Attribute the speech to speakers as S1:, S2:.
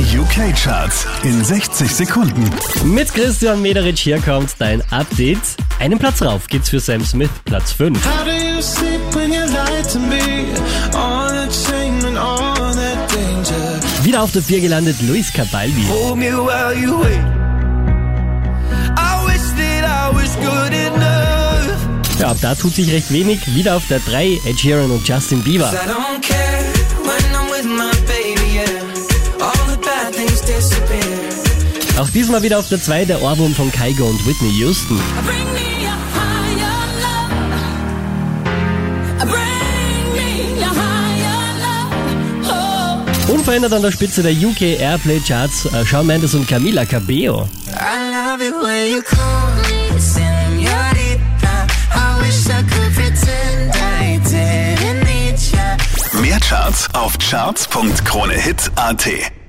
S1: Die UK-Charts in 60 Sekunden.
S2: Mit Christian Mederich hier kommt dein Update. Einen Platz rauf geht's für Sam Smith, Platz 5.
S3: How do you sleep when you lie to me? All that shame and all that danger.
S2: Wieder auf der 4 gelandet Luis Cabaldi.
S3: Hold me while you wait. I wish that I was good enough.
S2: Ja, ab da tut sich recht wenig. Wieder auf der 3 Ed Sheeran und Justin Bieber. Auch diesmal wieder auf der 2 der Ohrwurm von Kygo und Whitney Houston.
S4: Oh.
S2: Unverändert an der Spitze der UK Airplay Charts äh, Shawn Mendes und Camila Cabello.
S1: Mehr Charts auf charts.kronehit.at.